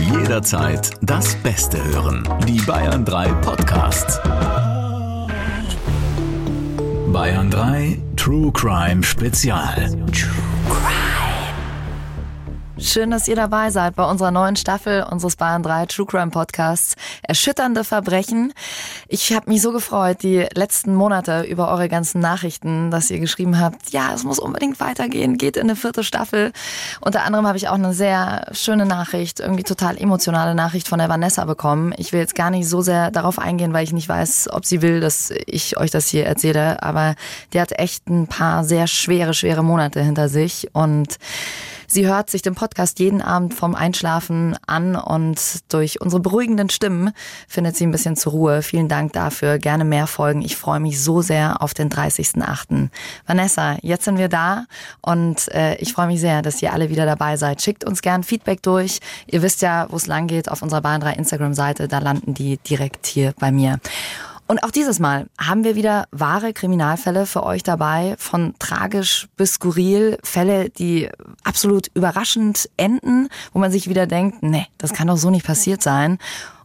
Jederzeit das Beste hören. Die Bayern 3 Podcasts. Bayern 3 True Crime Spezial. True Crime. Schön, dass ihr dabei seid bei unserer neuen Staffel unseres Bayern 3 True Crime Podcasts. Erschütternde Verbrechen. Ich habe mich so gefreut, die letzten Monate über eure ganzen Nachrichten, dass ihr geschrieben habt, ja, es muss unbedingt weitergehen, geht in eine vierte Staffel. Unter anderem habe ich auch eine sehr schöne Nachricht, irgendwie total emotionale Nachricht von der Vanessa bekommen. Ich will jetzt gar nicht so sehr darauf eingehen, weil ich nicht weiß, ob sie will, dass ich euch das hier erzähle, aber die hat echt ein paar sehr schwere, schwere Monate hinter sich und Sie hört sich den Podcast jeden Abend vom Einschlafen an und durch unsere beruhigenden Stimmen findet sie ein bisschen zur Ruhe. Vielen Dank dafür. Gerne mehr Folgen. Ich freue mich so sehr auf den 30.8. Vanessa, jetzt sind wir da und äh, ich freue mich sehr, dass ihr alle wieder dabei seid. Schickt uns gern Feedback durch. Ihr wisst ja, wo es lang geht auf unserer Bahn 3 Instagram-Seite. Da landen die direkt hier bei mir. Und auch dieses Mal haben wir wieder wahre Kriminalfälle für euch dabei, von tragisch bis skurril, Fälle, die absolut überraschend enden, wo man sich wieder denkt, nee, das kann doch so nicht passiert sein.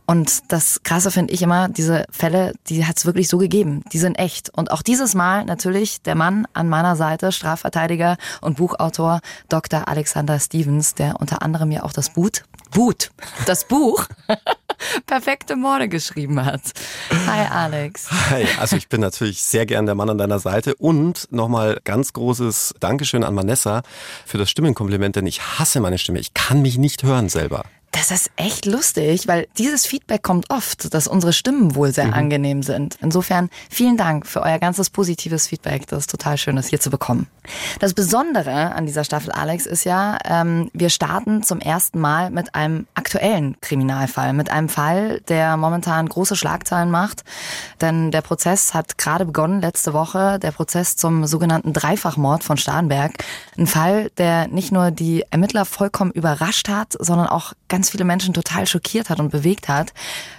Und das Krasse finde ich immer, diese Fälle, die hat es wirklich so gegeben. Die sind echt. Und auch dieses Mal natürlich der Mann an meiner Seite, Strafverteidiger und Buchautor Dr. Alexander Stevens, der unter anderem ja auch das Boot, Boot, das Buch perfekte Morde geschrieben hat. Hi Alex. Hi, also ich bin natürlich sehr gern der Mann an deiner Seite und nochmal ganz großes Dankeschön an Vanessa für das Stimmenkompliment, denn ich hasse meine Stimme. Ich kann mich nicht hören selber. Das ist echt lustig, weil dieses Feedback kommt oft, dass unsere Stimmen wohl sehr mhm. angenehm sind. Insofern vielen Dank für euer ganzes positives Feedback. Das ist total schön, das hier zu bekommen. Das Besondere an dieser Staffel, Alex, ist ja, ähm, wir starten zum ersten Mal mit einem aktuellen Kriminalfall, mit einem Fall, der momentan große Schlagzeilen macht. Denn der Prozess hat gerade begonnen letzte Woche, der Prozess zum sogenannten Dreifachmord von Starnberg. Ein Fall, der nicht nur die Ermittler vollkommen überrascht hat, sondern auch ganz ganz viele Menschen total schockiert hat und bewegt hat.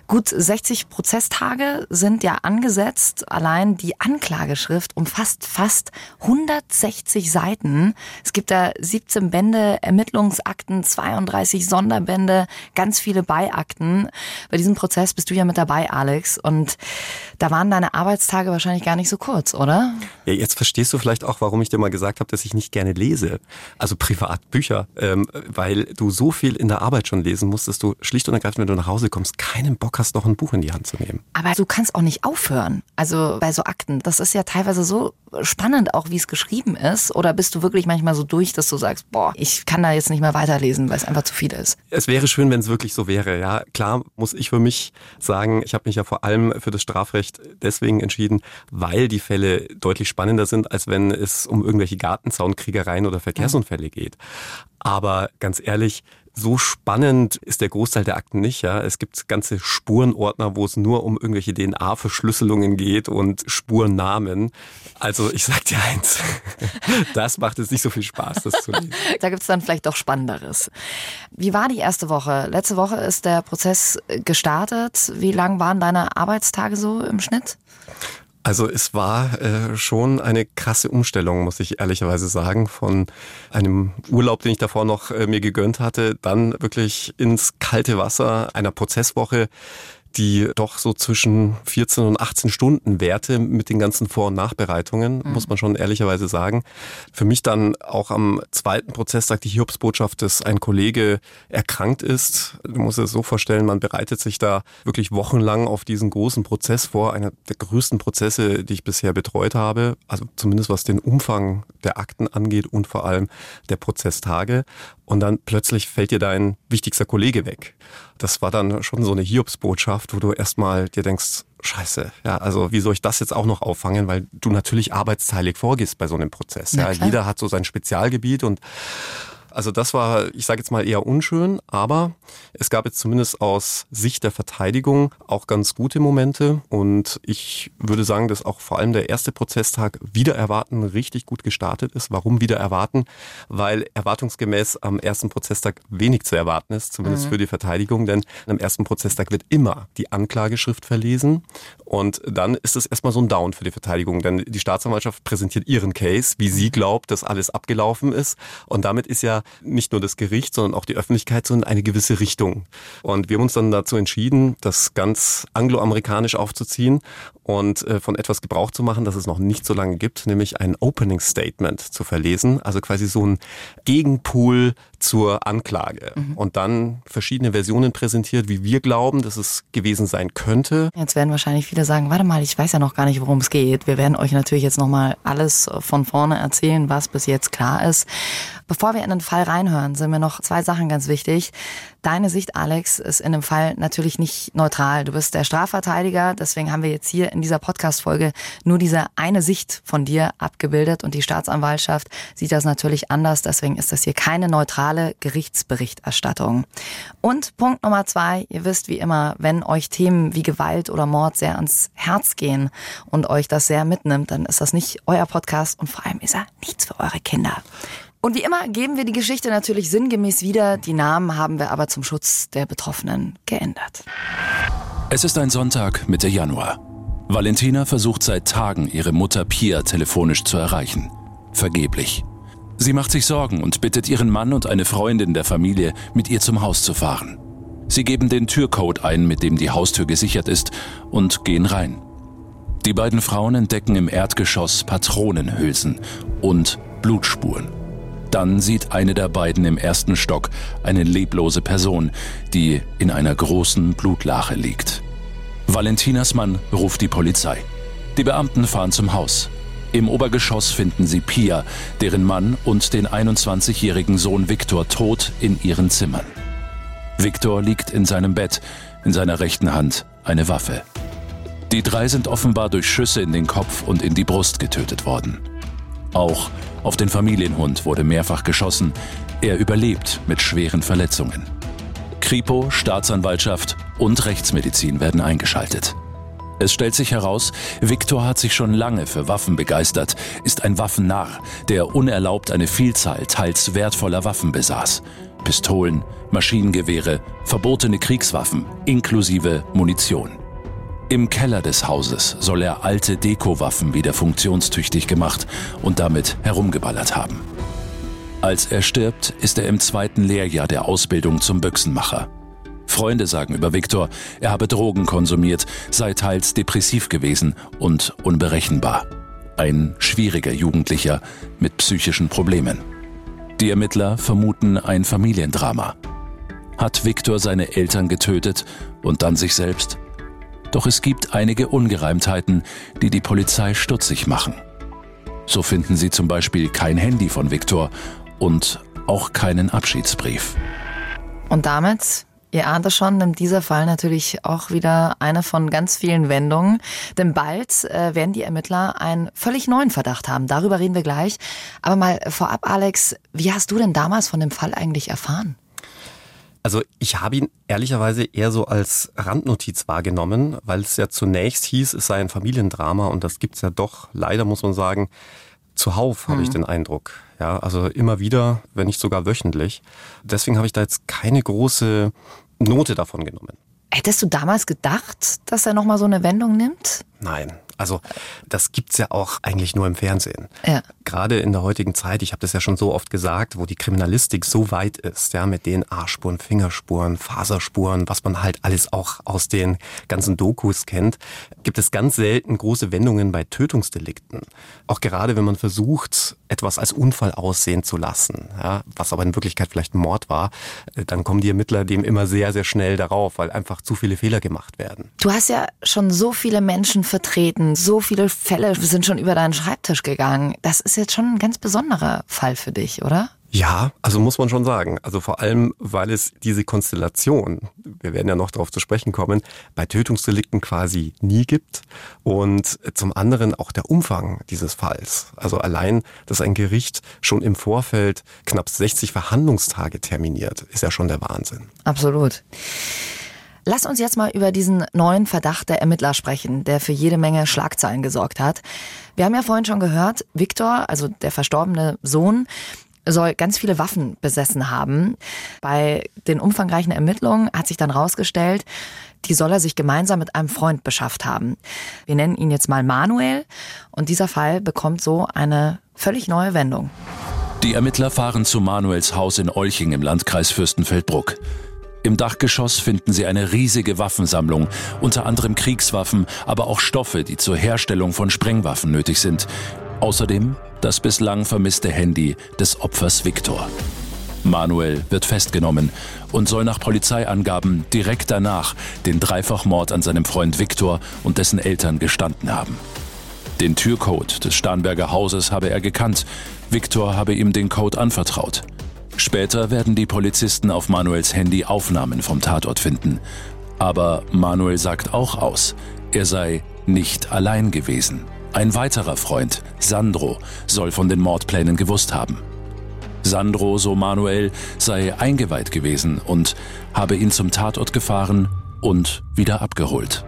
Gut 60 Prozesstage sind ja angesetzt. Allein die Anklageschrift umfasst fast 160 Seiten. Es gibt da 17 Bände Ermittlungsakten, 32 Sonderbände, ganz viele Beiakten. Bei diesem Prozess bist du ja mit dabei, Alex. Und da waren deine Arbeitstage wahrscheinlich gar nicht so kurz, oder? Ja, jetzt verstehst du vielleicht auch, warum ich dir mal gesagt habe, dass ich nicht gerne lese. Also Privatbücher, ähm, weil du so viel in der Arbeit schon lesen musst, dass du schlicht und ergreifend, wenn du nach Hause kommst, keinen Bock hast, noch ein Buch in die Hand zu nehmen. Aber du kannst auch nicht aufhören. Also bei so Akten, das ist ja teilweise so spannend, auch wie es geschrieben ist. Oder bist du wirklich manchmal so durch, dass du sagst, boah, ich kann da jetzt nicht mehr weiterlesen, weil es einfach zu viel ist? Es wäre schön, wenn es wirklich so wäre. Ja, klar muss ich für mich sagen, ich habe mich ja vor allem für das Strafrecht deswegen entschieden, weil die Fälle deutlich spannender sind, als wenn es um irgendwelche Gartenzaunkriegereien oder Verkehrsunfälle geht. Aber ganz ehrlich, so spannend ist der Großteil der Akten nicht. Ja. Es gibt ganze Spurenordner, wo es nur um irgendwelche DNA-Verschlüsselungen geht und Spurennamen. Also ich sag dir eins, das macht es nicht so viel Spaß, das zu lesen. Da gibt es dann vielleicht doch Spannenderes. Wie war die erste Woche? Letzte Woche ist der Prozess gestartet. Wie lang waren deine Arbeitstage so im Schnitt? Also es war äh, schon eine krasse Umstellung, muss ich ehrlicherweise sagen, von einem Urlaub, den ich davor noch äh, mir gegönnt hatte, dann wirklich ins kalte Wasser einer Prozesswoche die doch so zwischen 14 und 18 Stunden Werte mit den ganzen Vor- und Nachbereitungen, mhm. muss man schon ehrlicherweise sagen. Für mich dann auch am zweiten Prozesstag die Hiobsbotschaft, dass ein Kollege erkrankt ist. Du musst es so vorstellen, man bereitet sich da wirklich wochenlang auf diesen großen Prozess vor, einer der größten Prozesse, die ich bisher betreut habe, also zumindest was den Umfang der Akten angeht und vor allem der Prozesstage. Und dann plötzlich fällt dir dein wichtigster Kollege weg. Das war dann schon so eine Hiobsbotschaft, wo du erstmal dir denkst, scheiße, ja, also wie soll ich das jetzt auch noch auffangen, weil du natürlich arbeitsteilig vorgehst bei so einem Prozess. Ja, ja jeder hat so sein Spezialgebiet und also das war, ich sage jetzt mal eher unschön, aber es gab jetzt zumindest aus Sicht der Verteidigung auch ganz gute Momente und ich würde sagen, dass auch vor allem der erste Prozesstag wieder erwarten richtig gut gestartet ist. Warum wieder erwarten? Weil erwartungsgemäß am ersten Prozesstag wenig zu erwarten ist, zumindest mhm. für die Verteidigung, denn am ersten Prozesstag wird immer die Anklageschrift verlesen und dann ist es erstmal so ein Down für die Verteidigung, denn die Staatsanwaltschaft präsentiert ihren Case, wie sie glaubt, dass alles abgelaufen ist und damit ist ja nicht nur das Gericht, sondern auch die Öffentlichkeit so in eine gewisse Richtung. Und wir haben uns dann dazu entschieden, das ganz angloamerikanisch aufzuziehen und äh, von etwas Gebrauch zu machen, das es noch nicht so lange gibt, nämlich ein Opening Statement zu verlesen, also quasi so ein Gegenpool zur Anklage mhm. und dann verschiedene Versionen präsentiert, wie wir glauben, dass es gewesen sein könnte. Jetzt werden wahrscheinlich viele sagen, warte mal, ich weiß ja noch gar nicht, worum es geht. Wir werden euch natürlich jetzt nochmal alles von vorne erzählen, was bis jetzt klar ist. Bevor wir in den Fall reinhören, sind mir noch zwei Sachen ganz wichtig. Deine Sicht, Alex, ist in dem Fall natürlich nicht neutral. Du bist der Strafverteidiger, deswegen haben wir jetzt hier in dieser Podcast-Folge nur diese eine Sicht von dir abgebildet und die Staatsanwaltschaft sieht das natürlich anders, deswegen ist das hier keine neutrale Gerichtsberichterstattung. Und Punkt Nummer zwei, ihr wisst wie immer, wenn euch Themen wie Gewalt oder Mord sehr ans Herz gehen und euch das sehr mitnimmt, dann ist das nicht euer Podcast und vor allem ist er nichts für eure Kinder. Und wie immer geben wir die Geschichte natürlich sinngemäß wieder. Die Namen haben wir aber zum Schutz der Betroffenen geändert. Es ist ein Sonntag Mitte Januar. Valentina versucht seit Tagen, ihre Mutter Pia telefonisch zu erreichen. Vergeblich. Sie macht sich Sorgen und bittet ihren Mann und eine Freundin der Familie, mit ihr zum Haus zu fahren. Sie geben den Türcode ein, mit dem die Haustür gesichert ist, und gehen rein. Die beiden Frauen entdecken im Erdgeschoss Patronenhülsen und Blutspuren. Dann sieht eine der beiden im ersten Stock eine leblose Person, die in einer großen Blutlache liegt. Valentinas Mann ruft die Polizei. Die Beamten fahren zum Haus. Im Obergeschoss finden sie Pia, deren Mann und den 21-jährigen Sohn Viktor tot in ihren Zimmern. Viktor liegt in seinem Bett, in seiner rechten Hand eine Waffe. Die drei sind offenbar durch Schüsse in den Kopf und in die Brust getötet worden. Auch auf den Familienhund wurde mehrfach geschossen. Er überlebt mit schweren Verletzungen. Kripo, Staatsanwaltschaft und Rechtsmedizin werden eingeschaltet. Es stellt sich heraus, Viktor hat sich schon lange für Waffen begeistert, ist ein Waffennarr, der unerlaubt eine Vielzahl teils wertvoller Waffen besaß. Pistolen, Maschinengewehre, verbotene Kriegswaffen inklusive Munition. Im Keller des Hauses soll er alte Dekowaffen wieder funktionstüchtig gemacht und damit herumgeballert haben. Als er stirbt, ist er im zweiten Lehrjahr der Ausbildung zum Büchsenmacher. Freunde sagen über Viktor, er habe Drogen konsumiert, sei teils depressiv gewesen und unberechenbar. Ein schwieriger Jugendlicher mit psychischen Problemen. Die Ermittler vermuten ein Familiendrama. Hat Viktor seine Eltern getötet und dann sich selbst? Doch es gibt einige Ungereimtheiten, die die Polizei stutzig machen. So finden sie zum Beispiel kein Handy von Viktor und auch keinen Abschiedsbrief. Und damit Ihr ahnt es schon, nimmt dieser Fall natürlich auch wieder eine von ganz vielen Wendungen. Denn bald äh, werden die Ermittler einen völlig neuen Verdacht haben. Darüber reden wir gleich. Aber mal vorab, Alex, wie hast du denn damals von dem Fall eigentlich erfahren? Also ich habe ihn ehrlicherweise eher so als Randnotiz wahrgenommen, weil es ja zunächst hieß, es sei ein Familiendrama und das gibt's ja doch, leider muss man sagen, zuhauf, habe ich mhm. den Eindruck. Ja, also immer wieder, wenn nicht sogar wöchentlich. Deswegen habe ich da jetzt keine große Note davon genommen. Hättest du damals gedacht, dass er nochmal so eine Wendung nimmt? Nein, also das gibt's ja auch eigentlich nur im Fernsehen. Ja. Gerade in der heutigen Zeit, ich habe das ja schon so oft gesagt, wo die Kriminalistik so weit ist, ja, mit den A-Spuren, Fingerspuren, Faserspuren, was man halt alles auch aus den ganzen Dokus kennt, gibt es ganz selten große Wendungen bei Tötungsdelikten. Auch gerade wenn man versucht, etwas als Unfall aussehen zu lassen, ja, was aber in Wirklichkeit vielleicht ein Mord war, dann kommen die Ermittler dem immer sehr, sehr schnell darauf, weil einfach zu viele Fehler gemacht werden. Du hast ja schon so viele Menschen vertreten, so viele Fälle sind schon über deinen Schreibtisch gegangen. Das ist jetzt schon ein ganz besonderer Fall für dich, oder? Ja, also muss man schon sagen. Also vor allem, weil es diese Konstellation, wir werden ja noch darauf zu sprechen kommen, bei Tötungsdelikten quasi nie gibt. Und zum anderen auch der Umfang dieses Falls. Also allein, dass ein Gericht schon im Vorfeld knapp 60 Verhandlungstage terminiert, ist ja schon der Wahnsinn. Absolut. Lass uns jetzt mal über diesen neuen Verdacht der Ermittler sprechen, der für jede Menge Schlagzeilen gesorgt hat. Wir haben ja vorhin schon gehört, Viktor, also der verstorbene Sohn, soll ganz viele Waffen besessen haben. Bei den umfangreichen Ermittlungen hat sich dann rausgestellt, die soll er sich gemeinsam mit einem Freund beschafft haben. Wir nennen ihn jetzt mal Manuel und dieser Fall bekommt so eine völlig neue Wendung. Die Ermittler fahren zu Manuels Haus in Olching im Landkreis Fürstenfeldbruck. Im Dachgeschoss finden sie eine riesige Waffensammlung, unter anderem Kriegswaffen, aber auch Stoffe, die zur Herstellung von Sprengwaffen nötig sind. Außerdem das bislang vermisste Handy des Opfers Viktor. Manuel wird festgenommen und soll nach Polizeiangaben direkt danach den Dreifachmord an seinem Freund Viktor und dessen Eltern gestanden haben. Den Türcode des Starnberger Hauses habe er gekannt. Viktor habe ihm den Code anvertraut. Später werden die Polizisten auf Manuels Handy Aufnahmen vom Tatort finden. Aber Manuel sagt auch aus, er sei nicht allein gewesen. Ein weiterer Freund, Sandro, soll von den Mordplänen gewusst haben. Sandro, so Manuel, sei eingeweiht gewesen und habe ihn zum Tatort gefahren und wieder abgeholt.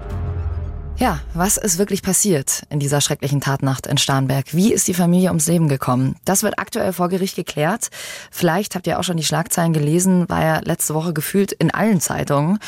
Ja, was ist wirklich passiert in dieser schrecklichen Tatnacht in Starnberg? Wie ist die Familie ums Leben gekommen? Das wird aktuell vor Gericht geklärt. Vielleicht habt ihr auch schon die Schlagzeilen gelesen, war ja letzte Woche gefühlt in allen Zeitungen.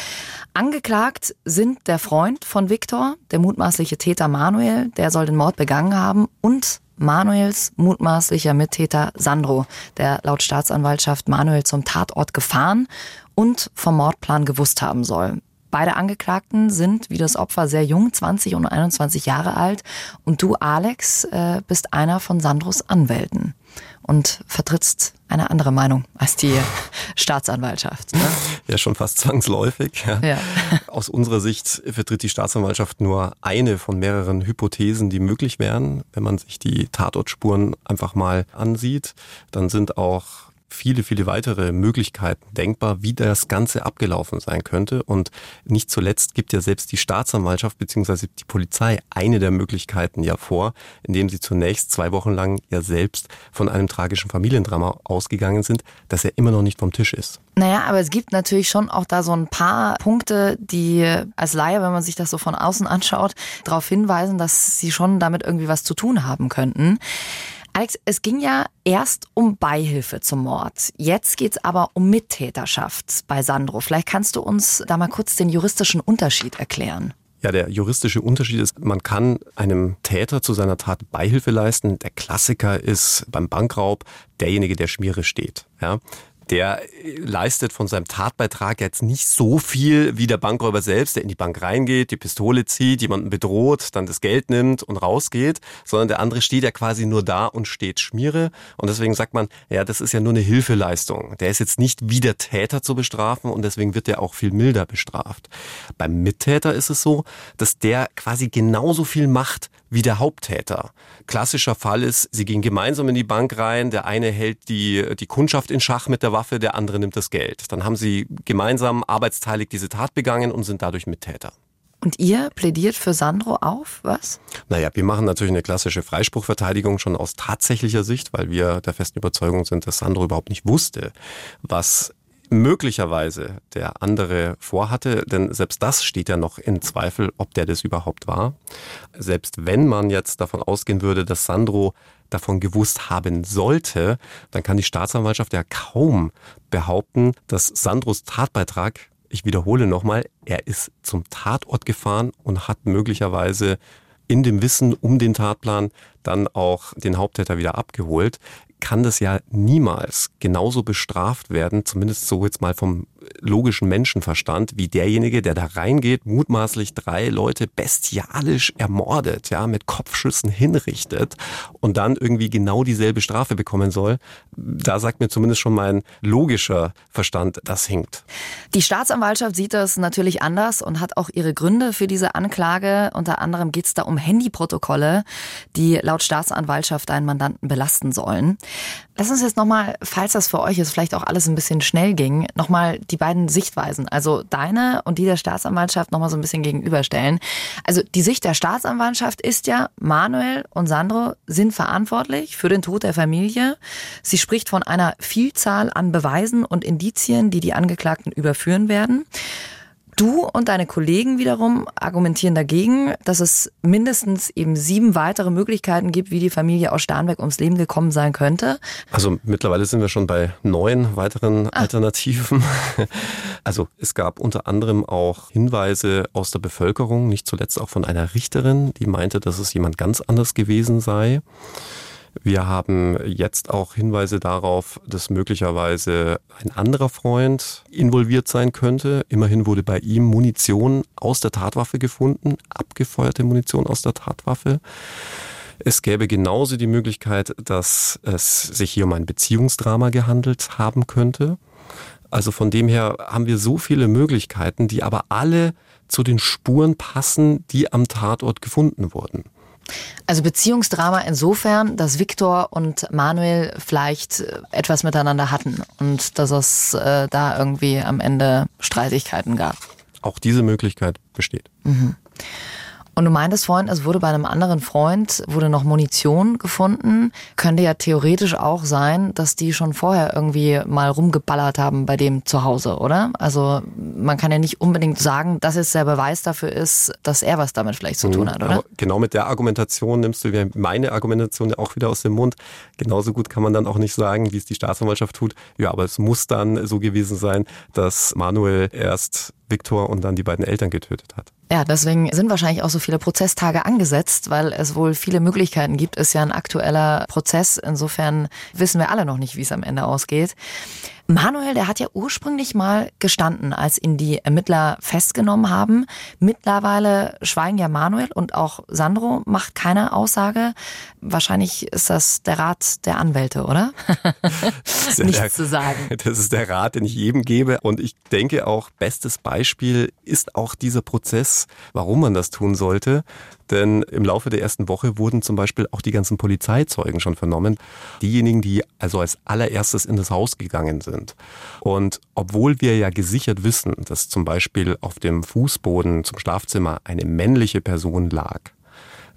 Angeklagt sind der Freund von Viktor, der mutmaßliche Täter Manuel, der soll den Mord begangen haben, und Manuels mutmaßlicher Mittäter Sandro, der laut Staatsanwaltschaft Manuel zum Tatort gefahren und vom Mordplan gewusst haben soll. Beide Angeklagten sind wie das Opfer sehr jung, 20 und 21 Jahre alt. Und du, Alex, äh, bist einer von Sandros Anwälten und vertrittst eine andere Meinung als die Staatsanwaltschaft. Ne? Ja, schon fast zwangsläufig. Ja. Ja. Aus unserer Sicht vertritt die Staatsanwaltschaft nur eine von mehreren Hypothesen, die möglich wären. Wenn man sich die Tatortspuren einfach mal ansieht, dann sind auch viele, viele weitere Möglichkeiten denkbar, wie das Ganze abgelaufen sein könnte. Und nicht zuletzt gibt ja selbst die Staatsanwaltschaft bzw. die Polizei eine der Möglichkeiten ja vor, indem sie zunächst zwei Wochen lang ja selbst von einem tragischen Familiendrama ausgegangen sind, das ja immer noch nicht vom Tisch ist. Naja, aber es gibt natürlich schon auch da so ein paar Punkte, die als Laie, wenn man sich das so von außen anschaut, darauf hinweisen, dass sie schon damit irgendwie was zu tun haben könnten. Alex, es ging ja erst um Beihilfe zum Mord. Jetzt geht es aber um Mittäterschaft bei Sandro. Vielleicht kannst du uns da mal kurz den juristischen Unterschied erklären. Ja, der juristische Unterschied ist, man kann einem Täter zu seiner Tat Beihilfe leisten. Der Klassiker ist beim Bankraub derjenige, der Schmiere steht. Ja, der leistet von seinem Tatbeitrag jetzt nicht so viel wie der Bankräuber selbst, der in die Bank reingeht, die Pistole zieht, jemanden bedroht, dann das Geld nimmt und rausgeht, sondern der andere steht ja quasi nur da und steht Schmiere. Und deswegen sagt man, ja, das ist ja nur eine Hilfeleistung. Der ist jetzt nicht wie der Täter zu bestrafen und deswegen wird er auch viel milder bestraft. Beim Mittäter ist es so, dass der quasi genauso viel macht wie der Haupttäter. Klassischer Fall ist, sie gehen gemeinsam in die Bank rein, der eine hält die, die Kundschaft in Schach mit der Waffe, der andere nimmt das Geld. Dann haben sie gemeinsam arbeitsteilig diese Tat begangen und sind dadurch Mittäter. Und ihr plädiert für Sandro auf, was? Naja, wir machen natürlich eine klassische Freispruchverteidigung schon aus tatsächlicher Sicht, weil wir der festen Überzeugung sind, dass Sandro überhaupt nicht wusste, was möglicherweise der andere vorhatte, denn selbst das steht ja noch in Zweifel, ob der das überhaupt war. Selbst wenn man jetzt davon ausgehen würde, dass Sandro davon gewusst haben sollte, dann kann die Staatsanwaltschaft ja kaum behaupten, dass Sandros Tatbeitrag, ich wiederhole nochmal, er ist zum Tatort gefahren und hat möglicherweise in dem Wissen um den Tatplan dann auch den Haupttäter wieder abgeholt kann das ja niemals genauso bestraft werden, zumindest so jetzt mal vom logischen Menschenverstand, wie derjenige, der da reingeht, mutmaßlich drei Leute bestialisch ermordet, ja, mit Kopfschüssen hinrichtet und dann irgendwie genau dieselbe Strafe bekommen soll. Da sagt mir zumindest schon mein logischer Verstand, das hinkt. Die Staatsanwaltschaft sieht das natürlich anders und hat auch ihre Gründe für diese Anklage. Unter anderem geht es da um Handyprotokolle, die laut Staatsanwaltschaft einen Mandanten belasten sollen. Lass uns jetzt nochmal, falls das für euch jetzt vielleicht auch alles ein bisschen schnell ging, nochmal die beiden Sichtweisen, also deine und die der Staatsanwaltschaft nochmal so ein bisschen gegenüberstellen. Also die Sicht der Staatsanwaltschaft ist ja, Manuel und Sandro sind verantwortlich für den Tod der Familie. Sie spricht von einer Vielzahl an Beweisen und Indizien, die die Angeklagten überführen werden. Du und deine Kollegen wiederum argumentieren dagegen, dass es mindestens eben sieben weitere Möglichkeiten gibt, wie die Familie aus Starnberg ums Leben gekommen sein könnte. Also mittlerweile sind wir schon bei neun weiteren ah. Alternativen. Also es gab unter anderem auch Hinweise aus der Bevölkerung, nicht zuletzt auch von einer Richterin, die meinte, dass es jemand ganz anders gewesen sei. Wir haben jetzt auch Hinweise darauf, dass möglicherweise ein anderer Freund involviert sein könnte. Immerhin wurde bei ihm Munition aus der Tatwaffe gefunden, abgefeuerte Munition aus der Tatwaffe. Es gäbe genauso die Möglichkeit, dass es sich hier um ein Beziehungsdrama gehandelt haben könnte. Also von dem her haben wir so viele Möglichkeiten, die aber alle zu den Spuren passen, die am Tatort gefunden wurden. Also Beziehungsdrama insofern, dass Viktor und Manuel vielleicht äh, etwas miteinander hatten und dass es äh, da irgendwie am Ende Streitigkeiten gab. Auch diese Möglichkeit besteht. Mhm. Und du meintest vorhin, es wurde bei einem anderen Freund, wurde noch Munition gefunden. Könnte ja theoretisch auch sein, dass die schon vorher irgendwie mal rumgeballert haben bei dem zu Hause, oder? Also man kann ja nicht unbedingt sagen, dass es der Beweis dafür ist, dass er was damit vielleicht zu tun mhm. hat, oder? Aber genau mit der Argumentation nimmst du meine Argumentation auch wieder aus dem Mund. Genauso gut kann man dann auch nicht sagen, wie es die Staatsanwaltschaft tut. Ja, aber es muss dann so gewesen sein, dass Manuel erst Viktor und dann die beiden Eltern getötet hat. Ja, deswegen sind wahrscheinlich auch so viele Prozesstage angesetzt, weil es wohl viele Möglichkeiten gibt. Ist ja ein aktueller Prozess. Insofern wissen wir alle noch nicht, wie es am Ende ausgeht. Manuel, der hat ja ursprünglich mal gestanden, als ihn die Ermittler festgenommen haben. Mittlerweile schweigen ja Manuel und auch Sandro macht keine Aussage. Wahrscheinlich ist das der Rat der Anwälte, oder? Nichts der, zu sagen. Das ist der Rat, den ich jedem gebe. Und ich denke auch, bestes Beispiel ist auch dieser Prozess, warum man das tun sollte. Denn im Laufe der ersten Woche wurden zum Beispiel auch die ganzen Polizeizeugen schon vernommen. Diejenigen, die also als allererstes in das Haus gegangen sind. Und obwohl wir ja gesichert wissen, dass zum Beispiel auf dem Fußboden zum Schlafzimmer eine männliche Person lag,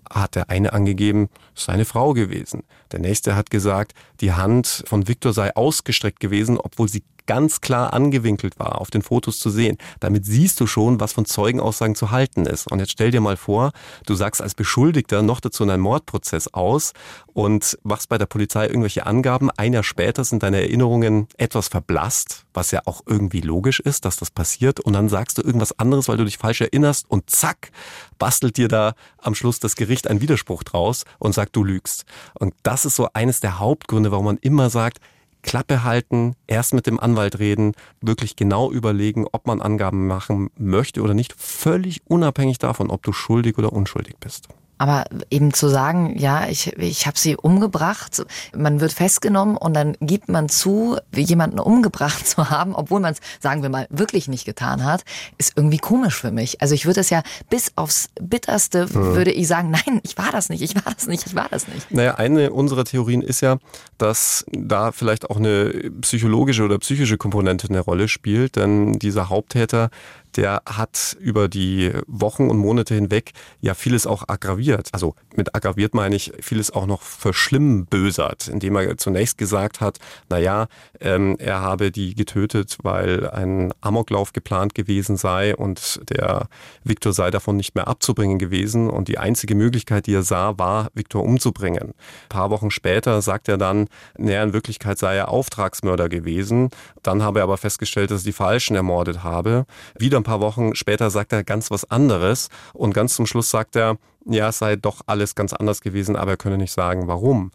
hat der eine angegeben, seine Frau gewesen. Der nächste hat gesagt, die Hand von Viktor sei ausgestreckt gewesen, obwohl sie ganz klar angewinkelt war, auf den Fotos zu sehen. Damit siehst du schon, was von Zeugenaussagen zu halten ist. Und jetzt stell dir mal vor, du sagst als Beschuldigter noch dazu in einem Mordprozess aus und machst bei der Polizei irgendwelche Angaben. Ein Jahr später sind deine Erinnerungen etwas verblasst, was ja auch irgendwie logisch ist, dass das passiert. Und dann sagst du irgendwas anderes, weil du dich falsch erinnerst und zack, bastelt dir da am Schluss das Gericht einen Widerspruch draus und sagt, du lügst. Und das ist so eines der Hauptgründe, warum man immer sagt, Klappe halten, erst mit dem Anwalt reden, wirklich genau überlegen, ob man Angaben machen möchte oder nicht, völlig unabhängig davon, ob du schuldig oder unschuldig bist. Aber eben zu sagen, ja, ich, ich habe sie umgebracht, man wird festgenommen und dann gibt man zu, jemanden umgebracht zu haben, obwohl man es, sagen wir mal, wirklich nicht getan hat, ist irgendwie komisch für mich. Also ich würde es ja bis aufs Bitterste, mhm. würde ich sagen, nein, ich war das nicht, ich war das nicht, ich war das nicht. Naja, eine unserer Theorien ist ja, dass da vielleicht auch eine psychologische oder psychische Komponente eine Rolle spielt, denn dieser Haupttäter der hat über die Wochen und Monate hinweg ja vieles auch aggraviert. Also mit aggraviert meine ich vieles auch noch verschlimmbösert, indem er zunächst gesagt hat, na ja, ähm, er habe die getötet, weil ein Amoklauf geplant gewesen sei und der Viktor sei davon nicht mehr abzubringen gewesen und die einzige Möglichkeit, die er sah, war, Viktor umzubringen. Ein paar Wochen später sagt er dann, naja, in Wirklichkeit sei er Auftragsmörder gewesen. Dann habe er aber festgestellt, dass er die Falschen ermordet habe. Wieder ein paar Wochen später sagt er ganz was anderes und ganz zum Schluss sagt er, ja, es sei doch alles ganz anders gewesen, aber er könne nicht sagen, warum.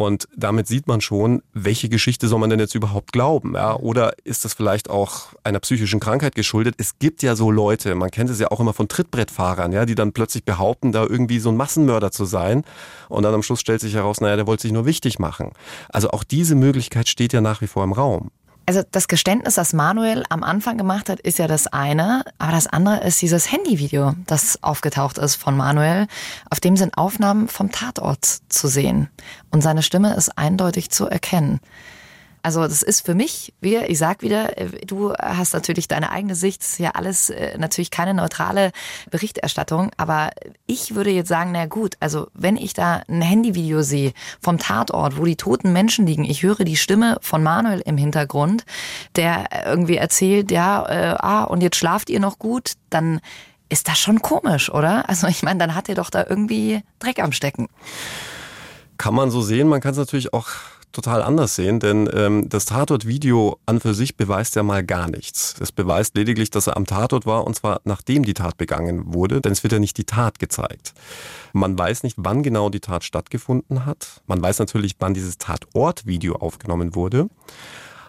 Und damit sieht man schon, welche Geschichte soll man denn jetzt überhaupt glauben? Ja? Oder ist das vielleicht auch einer psychischen Krankheit geschuldet? Es gibt ja so Leute, man kennt es ja auch immer von Trittbrettfahrern, ja, die dann plötzlich behaupten, da irgendwie so ein Massenmörder zu sein. Und dann am Schluss stellt sich heraus, naja, der wollte sich nur wichtig machen. Also auch diese Möglichkeit steht ja nach wie vor im Raum. Also das Geständnis, das Manuel am Anfang gemacht hat, ist ja das eine, aber das andere ist dieses Handyvideo, das aufgetaucht ist von Manuel. Auf dem sind Aufnahmen vom Tatort zu sehen und seine Stimme ist eindeutig zu erkennen. Also das ist für mich, wie ich sag wieder, äh, du hast natürlich deine eigene Sicht, ist ja alles äh, natürlich keine neutrale Berichterstattung, aber ich würde jetzt sagen, na gut, also wenn ich da ein Handyvideo sehe vom Tatort, wo die toten Menschen liegen, ich höre die Stimme von Manuel im Hintergrund, der irgendwie erzählt, ja, äh, ah, und jetzt schlaft ihr noch gut, dann ist das schon komisch, oder? Also ich meine, dann hat er doch da irgendwie Dreck am Stecken. Kann man so sehen, man kann es natürlich auch total anders sehen, denn ähm, das Tatort-Video an für sich beweist ja mal gar nichts. Es beweist lediglich, dass er am Tatort war und zwar nachdem die Tat begangen wurde, denn es wird ja nicht die Tat gezeigt. Man weiß nicht, wann genau die Tat stattgefunden hat. Man weiß natürlich, wann dieses Tatort-Video aufgenommen wurde.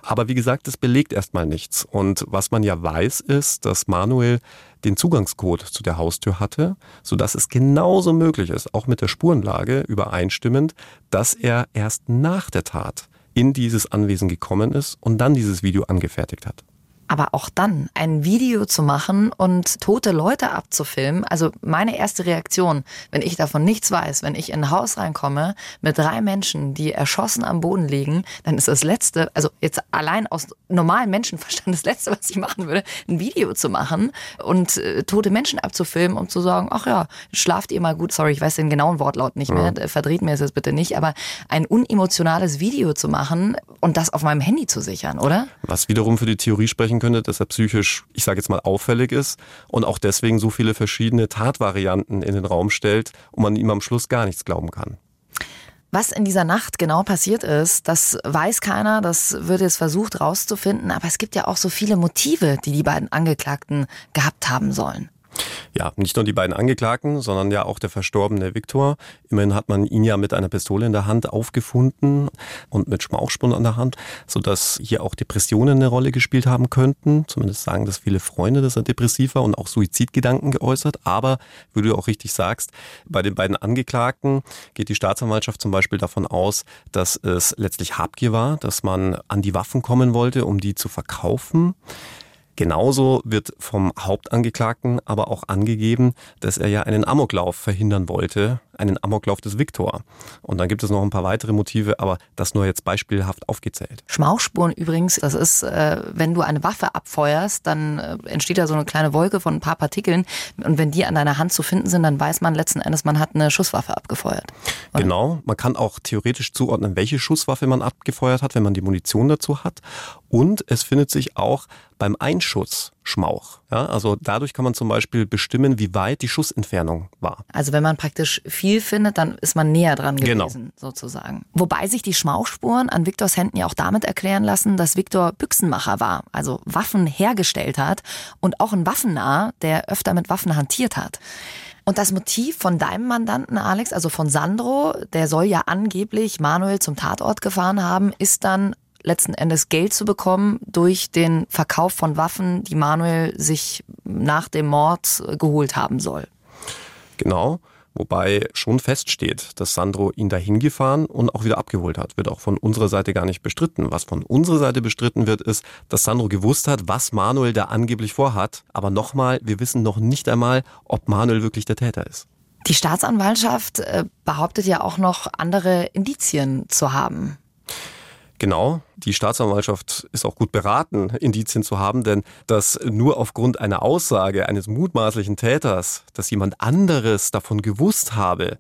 Aber wie gesagt, das belegt erstmal nichts. Und was man ja weiß, ist, dass Manuel den Zugangscode zu der Haustür hatte, sodass es genauso möglich ist, auch mit der Spurenlage übereinstimmend, dass er erst nach der Tat in dieses Anwesen gekommen ist und dann dieses Video angefertigt hat. Aber auch dann ein Video zu machen und tote Leute abzufilmen, also meine erste Reaktion, wenn ich davon nichts weiß, wenn ich in ein Haus reinkomme mit drei Menschen, die erschossen am Boden liegen, dann ist das Letzte, also jetzt allein aus normalem Menschenverstand, das Letzte, was ich machen würde, ein Video zu machen und äh, tote Menschen abzufilmen, um zu sagen, ach ja, schlaft ihr mal gut, sorry, ich weiß den genauen Wortlaut nicht mehr, ja. verdreht mir es jetzt bitte nicht, aber ein unemotionales Video zu machen und das auf meinem Handy zu sichern, oder? Was wiederum für die Theorie sprechen könnte, dass er psychisch, ich sage jetzt mal, auffällig ist und auch deswegen so viele verschiedene Tatvarianten in den Raum stellt und man ihm am Schluss gar nichts glauben kann. Was in dieser Nacht genau passiert ist, das weiß keiner, das wird jetzt versucht rauszufinden, aber es gibt ja auch so viele Motive, die die beiden Angeklagten gehabt haben sollen. Ja, nicht nur die beiden Angeklagten, sondern ja auch der verstorbene Viktor. Immerhin hat man ihn ja mit einer Pistole in der Hand aufgefunden und mit Schmauchspuren an der Hand, sodass hier auch Depressionen eine Rolle gespielt haben könnten. Zumindest sagen das viele Freunde, dass er depressiv war und auch Suizidgedanken geäußert. Aber, wie du auch richtig sagst, bei den beiden Angeklagten geht die Staatsanwaltschaft zum Beispiel davon aus, dass es letztlich Habgier war, dass man an die Waffen kommen wollte, um die zu verkaufen. Genauso wird vom Hauptangeklagten aber auch angegeben, dass er ja einen Amoklauf verhindern wollte, einen Amoklauf des Viktor. Und dann gibt es noch ein paar weitere Motive, aber das nur jetzt beispielhaft aufgezählt. Schmauchspuren übrigens, das ist, äh, wenn du eine Waffe abfeuerst, dann äh, entsteht da so eine kleine Wolke von ein paar Partikeln. Und wenn die an deiner Hand zu finden sind, dann weiß man letzten Endes, man hat eine Schusswaffe abgefeuert. Oder? Genau, man kann auch theoretisch zuordnen, welche Schusswaffe man abgefeuert hat, wenn man die Munition dazu hat. Und es findet sich auch beim Einschuss Schmauch. Ja, also dadurch kann man zum Beispiel bestimmen, wie weit die Schussentfernung war. Also wenn man praktisch viel findet, dann ist man näher dran genau. gewesen, genau. sozusagen. Wobei sich die Schmauchspuren an Viktors Händen ja auch damit erklären lassen, dass Viktor Büchsenmacher war, also Waffen hergestellt hat und auch ein Waffennah, der öfter mit Waffen hantiert hat. Und das Motiv von deinem Mandanten, Alex, also von Sandro, der soll ja angeblich Manuel zum Tatort gefahren haben, ist dann letzten Endes Geld zu bekommen durch den Verkauf von Waffen, die Manuel sich nach dem Mord geholt haben soll. Genau. Wobei schon feststeht, dass Sandro ihn dahin gefahren und auch wieder abgeholt hat. Wird auch von unserer Seite gar nicht bestritten. Was von unserer Seite bestritten wird, ist, dass Sandro gewusst hat, was Manuel da angeblich vorhat. Aber nochmal, wir wissen noch nicht einmal, ob Manuel wirklich der Täter ist. Die Staatsanwaltschaft äh, behauptet ja auch noch andere Indizien zu haben. Genau, die Staatsanwaltschaft ist auch gut beraten, Indizien zu haben, denn dass nur aufgrund einer Aussage eines mutmaßlichen Täters, dass jemand anderes davon gewusst habe,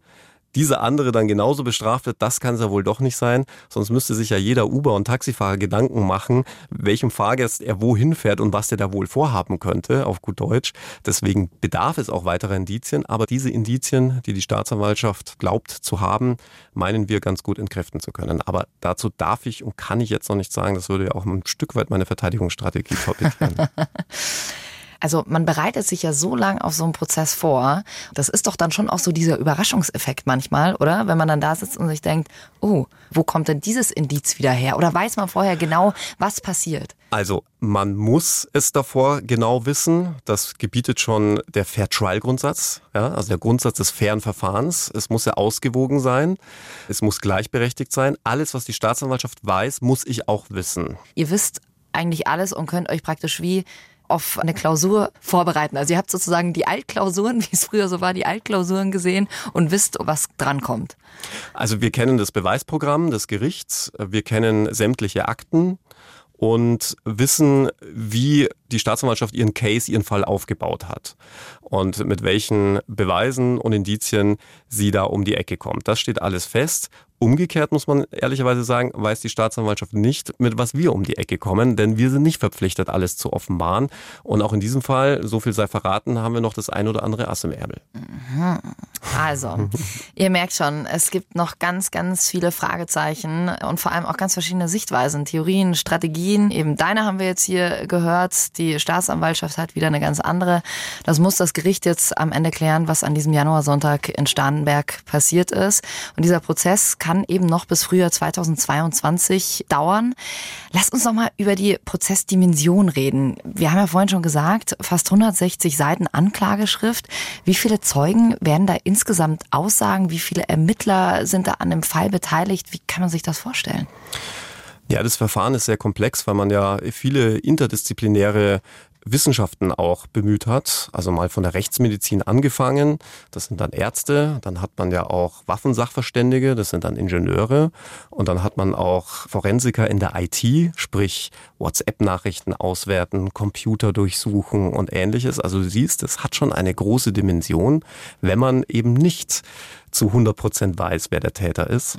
dieser andere dann genauso bestraft wird, das kann es ja wohl doch nicht sein. Sonst müsste sich ja jeder Uber- und Taxifahrer Gedanken machen, welchem Fahrgast er wohin fährt und was der da wohl vorhaben könnte, auf gut Deutsch. Deswegen bedarf es auch weiterer Indizien. Aber diese Indizien, die die Staatsanwaltschaft glaubt zu haben, meinen wir ganz gut entkräften zu können. Aber dazu darf ich und kann ich jetzt noch nicht sagen. Das würde ja auch ein Stück weit meine Verteidigungsstrategie torpedieren. Also man bereitet sich ja so lang auf so einen Prozess vor. Das ist doch dann schon auch so dieser Überraschungseffekt manchmal, oder? Wenn man dann da sitzt und sich denkt, oh, wo kommt denn dieses Indiz wieder her? Oder weiß man vorher genau, was passiert? Also man muss es davor genau wissen. Das gebietet schon der Fair Trial Grundsatz, ja, also der Grundsatz des fairen Verfahrens. Es muss ja ausgewogen sein, es muss gleichberechtigt sein. Alles, was die Staatsanwaltschaft weiß, muss ich auch wissen. Ihr wisst eigentlich alles und könnt euch praktisch wie auf eine Klausur vorbereiten. Also ihr habt sozusagen die Altklausuren, wie es früher so war, die Altklausuren gesehen und wisst, was drankommt. Also wir kennen das Beweisprogramm des Gerichts, wir kennen sämtliche Akten und wissen, wie die Staatsanwaltschaft ihren Case, ihren Fall aufgebaut hat und mit welchen Beweisen und Indizien sie da um die Ecke kommt. Das steht alles fest Umgekehrt muss man ehrlicherweise sagen, weiß die Staatsanwaltschaft nicht, mit was wir um die Ecke kommen, denn wir sind nicht verpflichtet, alles zu offenbaren. Und auch in diesem Fall, so viel sei verraten, haben wir noch das ein oder andere Ass im Ärmel. Mhm. Also, ihr merkt schon, es gibt noch ganz, ganz viele Fragezeichen und vor allem auch ganz verschiedene Sichtweisen, Theorien, Strategien. Eben deine haben wir jetzt hier gehört. Die Staatsanwaltschaft hat wieder eine ganz andere. Das muss das Gericht jetzt am Ende klären, was an diesem Januarsonntag in Starnberg passiert ist. Und dieser Prozess kann eben noch bis Frühjahr 2022 dauern. Lass uns noch mal über die Prozessdimension reden. Wir haben ja vorhin schon gesagt, fast 160 Seiten Anklageschrift. Wie viele Zeugen werden da insgesamt aussagen? Wie viele Ermittler sind da an dem Fall beteiligt? Wie kann man sich das vorstellen? Ja, das Verfahren ist sehr komplex, weil man ja viele interdisziplinäre Wissenschaften auch bemüht hat. Also mal von der Rechtsmedizin angefangen. Das sind dann Ärzte. Dann hat man ja auch Waffensachverständige. Das sind dann Ingenieure. Und dann hat man auch Forensiker in der IT, sprich WhatsApp-Nachrichten auswerten, Computer durchsuchen und ähnliches. Also du siehst, es hat schon eine große Dimension, wenn man eben nicht zu 100 Prozent weiß, wer der Täter ist.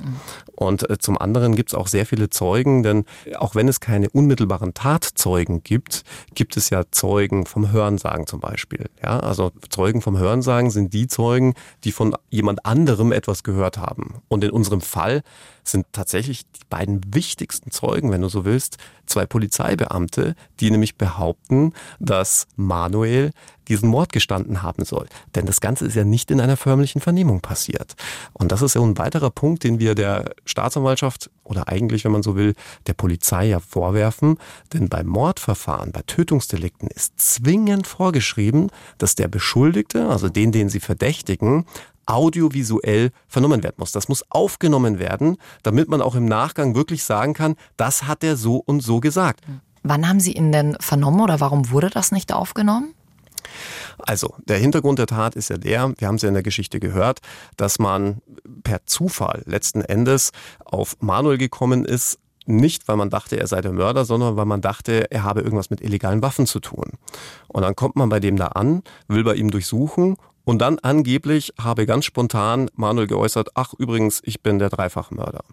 Und äh, zum anderen gibt es auch sehr viele Zeugen, denn auch wenn es keine unmittelbaren Tatzeugen gibt, gibt es ja Zeugen vom Hörensagen zum Beispiel. Ja, also Zeugen vom Hörensagen sind die Zeugen, die von jemand anderem etwas gehört haben. Und in unserem Fall sind tatsächlich die beiden wichtigsten Zeugen, wenn du so willst, zwei Polizeibeamte, die nämlich behaupten, dass Manuel diesen Mord gestanden haben soll. Denn das Ganze ist ja nicht in einer förmlichen Vernehmung passiert. Und das ist ja ein weiterer Punkt, den wir der Staatsanwaltschaft oder eigentlich, wenn man so will, der Polizei ja vorwerfen. Denn bei Mordverfahren, bei Tötungsdelikten ist zwingend vorgeschrieben, dass der Beschuldigte, also den, den sie verdächtigen, audiovisuell vernommen werden muss. Das muss aufgenommen werden, damit man auch im Nachgang wirklich sagen kann, das hat er so und so gesagt. Wann haben Sie ihn denn vernommen oder warum wurde das nicht aufgenommen? Also, der Hintergrund der Tat ist ja der, wir haben es ja in der Geschichte gehört, dass man per Zufall letzten Endes auf Manuel gekommen ist, nicht, weil man dachte, er sei der Mörder, sondern weil man dachte, er habe irgendwas mit illegalen Waffen zu tun. Und dann kommt man bei dem da an, will bei ihm durchsuchen und dann angeblich habe ganz spontan Manuel geäußert, ach übrigens, ich bin der Dreifachmörder.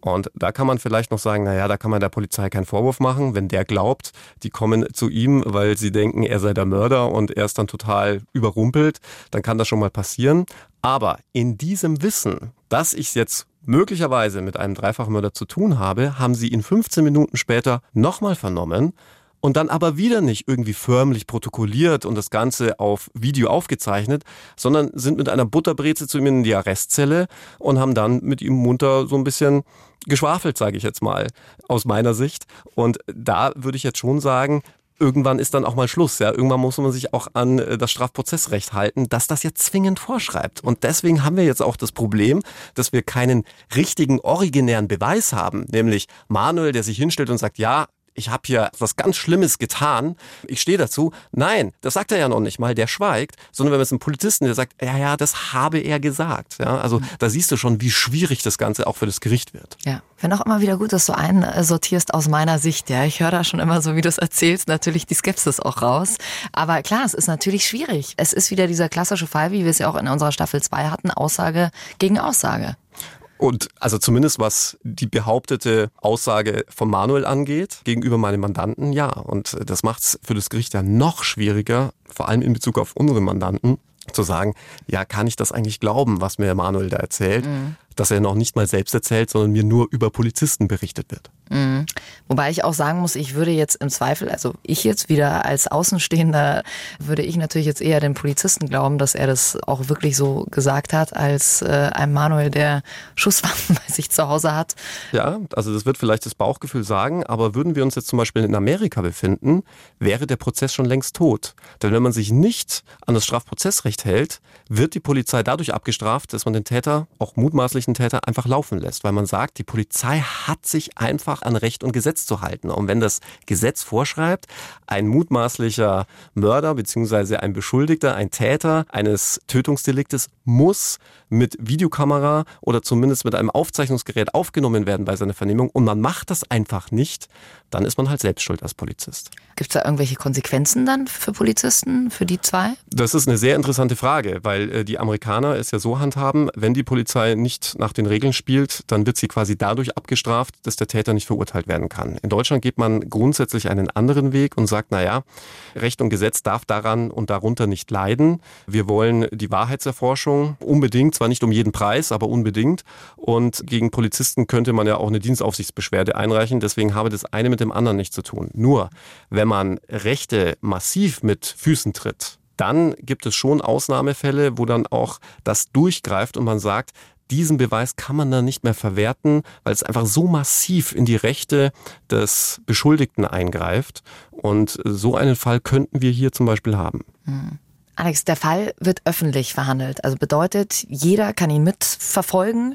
Und da kann man vielleicht noch sagen, naja, da kann man der Polizei keinen Vorwurf machen, wenn der glaubt, die kommen zu ihm, weil sie denken, er sei der Mörder und er ist dann total überrumpelt, dann kann das schon mal passieren. Aber in diesem Wissen, dass ich jetzt möglicherweise mit einem Dreifachmörder zu tun habe, haben sie ihn 15 Minuten später nochmal vernommen und dann aber wieder nicht irgendwie förmlich protokolliert und das Ganze auf Video aufgezeichnet, sondern sind mit einer Butterbreze zu ihm in die Arrestzelle und haben dann mit ihm munter so ein bisschen geschwafelt, sage ich jetzt mal, aus meiner Sicht. Und da würde ich jetzt schon sagen, irgendwann ist dann auch mal Schluss. Ja, irgendwann muss man sich auch an äh, das Strafprozessrecht halten, dass das jetzt zwingend vorschreibt. Und deswegen haben wir jetzt auch das Problem, dass wir keinen richtigen originären Beweis haben, nämlich Manuel, der sich hinstellt und sagt, ja, ich habe hier was ganz Schlimmes getan, ich stehe dazu. Nein, das sagt er ja noch nicht mal, der schweigt, sondern wenn man es einem Polizisten, der sagt, ja, ja, das habe er gesagt. Ja, also mhm. da siehst du schon, wie schwierig das Ganze auch für das Gericht wird. Ja, finde auch immer wieder gut, dass du einsortierst aus meiner Sicht. Ja, ich höre da schon immer so, wie du es erzählst, natürlich die Skepsis auch raus. Aber klar, es ist natürlich schwierig. Es ist wieder dieser klassische Fall, wie wir es ja auch in unserer Staffel 2 hatten, Aussage gegen Aussage. Und also zumindest was die behauptete Aussage von Manuel angeht, gegenüber meinem Mandanten, ja. Und das macht es für das Gericht ja noch schwieriger, vor allem in Bezug auf unsere Mandanten, zu sagen, ja, kann ich das eigentlich glauben, was mir Manuel da erzählt? Mhm dass er noch nicht mal selbst erzählt, sondern mir nur über Polizisten berichtet wird. Mhm. Wobei ich auch sagen muss, ich würde jetzt im Zweifel, also ich jetzt wieder als Außenstehender, würde ich natürlich jetzt eher den Polizisten glauben, dass er das auch wirklich so gesagt hat, als äh, ein Manuel, der Schusswaffen bei sich zu Hause hat. Ja, also das wird vielleicht das Bauchgefühl sagen, aber würden wir uns jetzt zum Beispiel in Amerika befinden, wäre der Prozess schon längst tot. Denn wenn man sich nicht an das Strafprozessrecht hält, wird die Polizei dadurch abgestraft, dass man den Täter auch mutmaßlich möglichen Täter einfach laufen lässt, weil man sagt, die Polizei hat sich einfach an Recht und Gesetz zu halten. Und wenn das Gesetz vorschreibt, ein mutmaßlicher Mörder bzw. ein Beschuldigter, ein Täter eines Tötungsdeliktes muss mit Videokamera oder zumindest mit einem Aufzeichnungsgerät aufgenommen werden bei seiner Vernehmung und man macht das einfach nicht, dann ist man halt selbst schuld als Polizist. Gibt es da irgendwelche Konsequenzen dann für Polizisten, für die zwei? Das ist eine sehr interessante Frage, weil äh, die Amerikaner es ja so handhaben, wenn die Polizei nicht nach den Regeln spielt, dann wird sie quasi dadurch abgestraft, dass der Täter nicht verurteilt werden kann. In Deutschland geht man grundsätzlich einen anderen Weg und sagt, naja, Recht und Gesetz darf daran und darunter nicht leiden. Wir wollen die Wahrheitserforschung unbedingt, zwar nicht um jeden Preis, aber unbedingt. Und gegen Polizisten könnte man ja auch eine Dienstaufsichtsbeschwerde einreichen. Deswegen habe das eine mit dem anderen nichts zu tun. Nur, wenn man Rechte massiv mit Füßen tritt, dann gibt es schon Ausnahmefälle, wo dann auch das durchgreift und man sagt, diesen Beweis kann man dann nicht mehr verwerten, weil es einfach so massiv in die Rechte des Beschuldigten eingreift. Und so einen Fall könnten wir hier zum Beispiel haben. Hm. Alex, der Fall wird öffentlich verhandelt. Also bedeutet, jeder kann ihn mitverfolgen.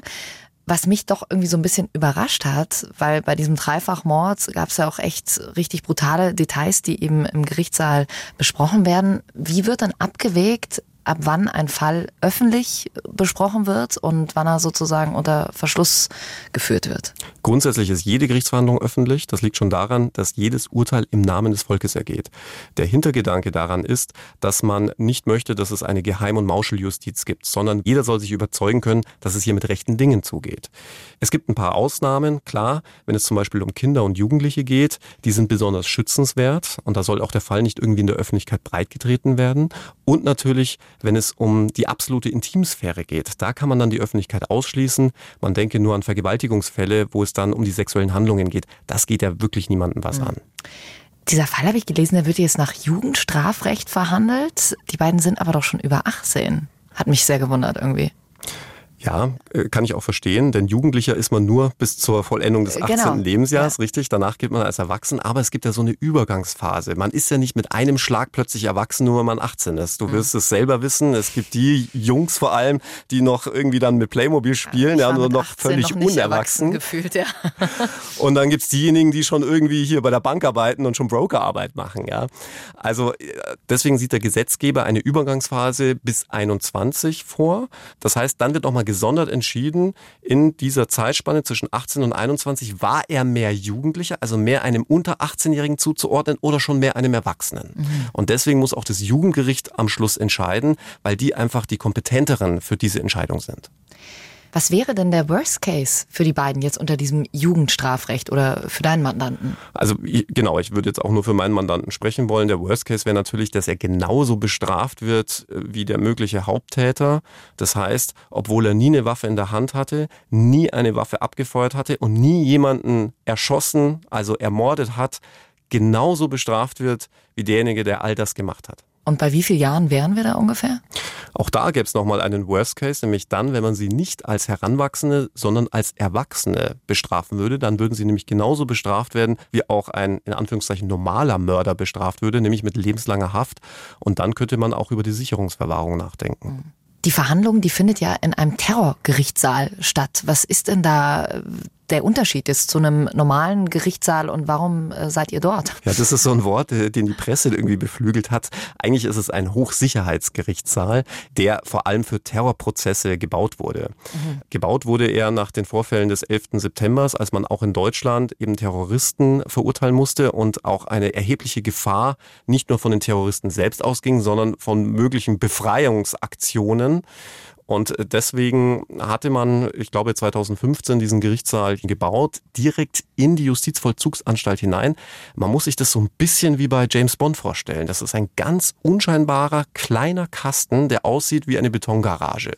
Was mich doch irgendwie so ein bisschen überrascht hat, weil bei diesem Dreifachmord gab es ja auch echt richtig brutale Details, die eben im Gerichtssaal besprochen werden. Wie wird dann abgewägt, ab wann ein Fall öffentlich besprochen wird und wann er sozusagen unter Verschluss geführt wird? Grundsätzlich ist jede Gerichtsverhandlung öffentlich. Das liegt schon daran, dass jedes Urteil im Namen des Volkes ergeht. Der Hintergedanke daran ist, dass man nicht möchte, dass es eine Geheim- und Mauscheljustiz gibt, sondern jeder soll sich überzeugen können, dass es hier mit rechten Dingen zugeht. Es gibt ein paar Ausnahmen, klar, wenn es zum Beispiel um Kinder und Jugendliche geht, die sind besonders schützenswert und da soll auch der Fall nicht irgendwie in der Öffentlichkeit breitgetreten werden. Und natürlich wenn es um die absolute Intimsphäre geht, da kann man dann die Öffentlichkeit ausschließen. Man denke nur an Vergewaltigungsfälle, wo es dann um die sexuellen Handlungen geht. Das geht ja wirklich niemandem was mhm. an. Dieser Fall habe ich gelesen, der wird jetzt nach Jugendstrafrecht verhandelt. Die beiden sind aber doch schon über 18. Hat mich sehr gewundert irgendwie. Ja, äh, kann ich auch verstehen, denn Jugendlicher ist man nur bis zur Vollendung des 18. Genau. Lebensjahres, ja. richtig? Danach gilt man als erwachsen, aber es gibt ja so eine Übergangsphase. Man ist ja nicht mit einem Schlag plötzlich erwachsen, nur wenn man 18 ist. Du mhm. wirst es selber wissen. Es gibt die Jungs vor allem, die noch irgendwie dann mit Playmobil spielen, ja, nur noch völlig noch unerwachsen. Gefühlt, ja. und dann gibt's diejenigen, die schon irgendwie hier bei der Bank arbeiten und schon Brokerarbeit machen, ja. Also äh, deswegen sieht der Gesetzgeber eine Übergangsphase bis 21 vor. Das heißt, dann wird nochmal gesondert entschieden, in dieser Zeitspanne zwischen 18 und 21, war er mehr Jugendlicher, also mehr einem unter 18-Jährigen zuzuordnen oder schon mehr einem Erwachsenen. Mhm. Und deswegen muss auch das Jugendgericht am Schluss entscheiden, weil die einfach die kompetenteren für diese Entscheidung sind. Was wäre denn der Worst Case für die beiden jetzt unter diesem Jugendstrafrecht oder für deinen Mandanten? Also genau, ich würde jetzt auch nur für meinen Mandanten sprechen wollen. Der Worst Case wäre natürlich, dass er genauso bestraft wird äh, wie der mögliche Haupttäter. Das heißt, obwohl er nie eine Waffe in der Hand hatte, nie eine Waffe abgefeuert hatte und nie jemanden erschossen, also ermordet hat, genauso bestraft wird wie derjenige, der all das gemacht hat. Und bei wie vielen Jahren wären wir da ungefähr? Auch da gäbe es nochmal einen Worst Case, nämlich dann, wenn man sie nicht als Heranwachsende, sondern als Erwachsene bestrafen würde. Dann würden sie nämlich genauso bestraft werden, wie auch ein in Anführungszeichen normaler Mörder bestraft würde, nämlich mit lebenslanger Haft. Und dann könnte man auch über die Sicherungsverwahrung nachdenken. Die Verhandlung, die findet ja in einem Terrorgerichtssaal statt. Was ist denn da der Unterschied ist zu einem normalen Gerichtssaal und warum äh, seid ihr dort? Ja, das ist so ein Wort, äh, den die Presse irgendwie beflügelt hat. Eigentlich ist es ein Hochsicherheitsgerichtssaal, der vor allem für Terrorprozesse gebaut wurde. Mhm. Gebaut wurde er nach den Vorfällen des 11. September, als man auch in Deutschland eben Terroristen verurteilen musste und auch eine erhebliche Gefahr nicht nur von den Terroristen selbst ausging, sondern von möglichen Befreiungsaktionen. Und deswegen hatte man, ich glaube 2015, diesen Gerichtssaal gebaut, direkt in die Justizvollzugsanstalt hinein. Man muss sich das so ein bisschen wie bei James Bond vorstellen. Das ist ein ganz unscheinbarer kleiner Kasten, der aussieht wie eine Betongarage.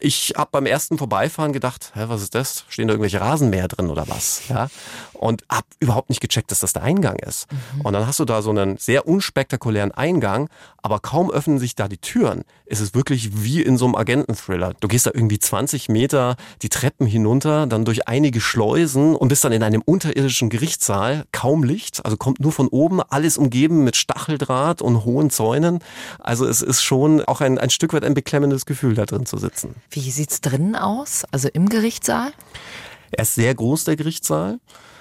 Ich habe beim ersten Vorbeifahren gedacht, hä, was ist das? Stehen da irgendwelche Rasenmäher drin oder was? Ja? Und hab überhaupt nicht gecheckt, dass das der Eingang ist. Mhm. Und dann hast du da so einen sehr unspektakulären Eingang, aber kaum öffnen sich da die Türen. Es ist wirklich wie in so einem Agenten-Thriller. Du gehst da irgendwie 20 Meter die Treppen hinunter, dann durch einige Schleusen und bist dann in einem unterirdischen Gerichtssaal. Kaum Licht, also kommt nur von oben, alles umgeben mit Stacheldraht und hohen Zäunen. Also es ist schon auch ein, ein Stück weit ein beklemmendes Gefühl, da drin zu sitzen. Wie sieht's drinnen aus? Also im Gerichtssaal? Er ist sehr groß, der Gerichtssaal.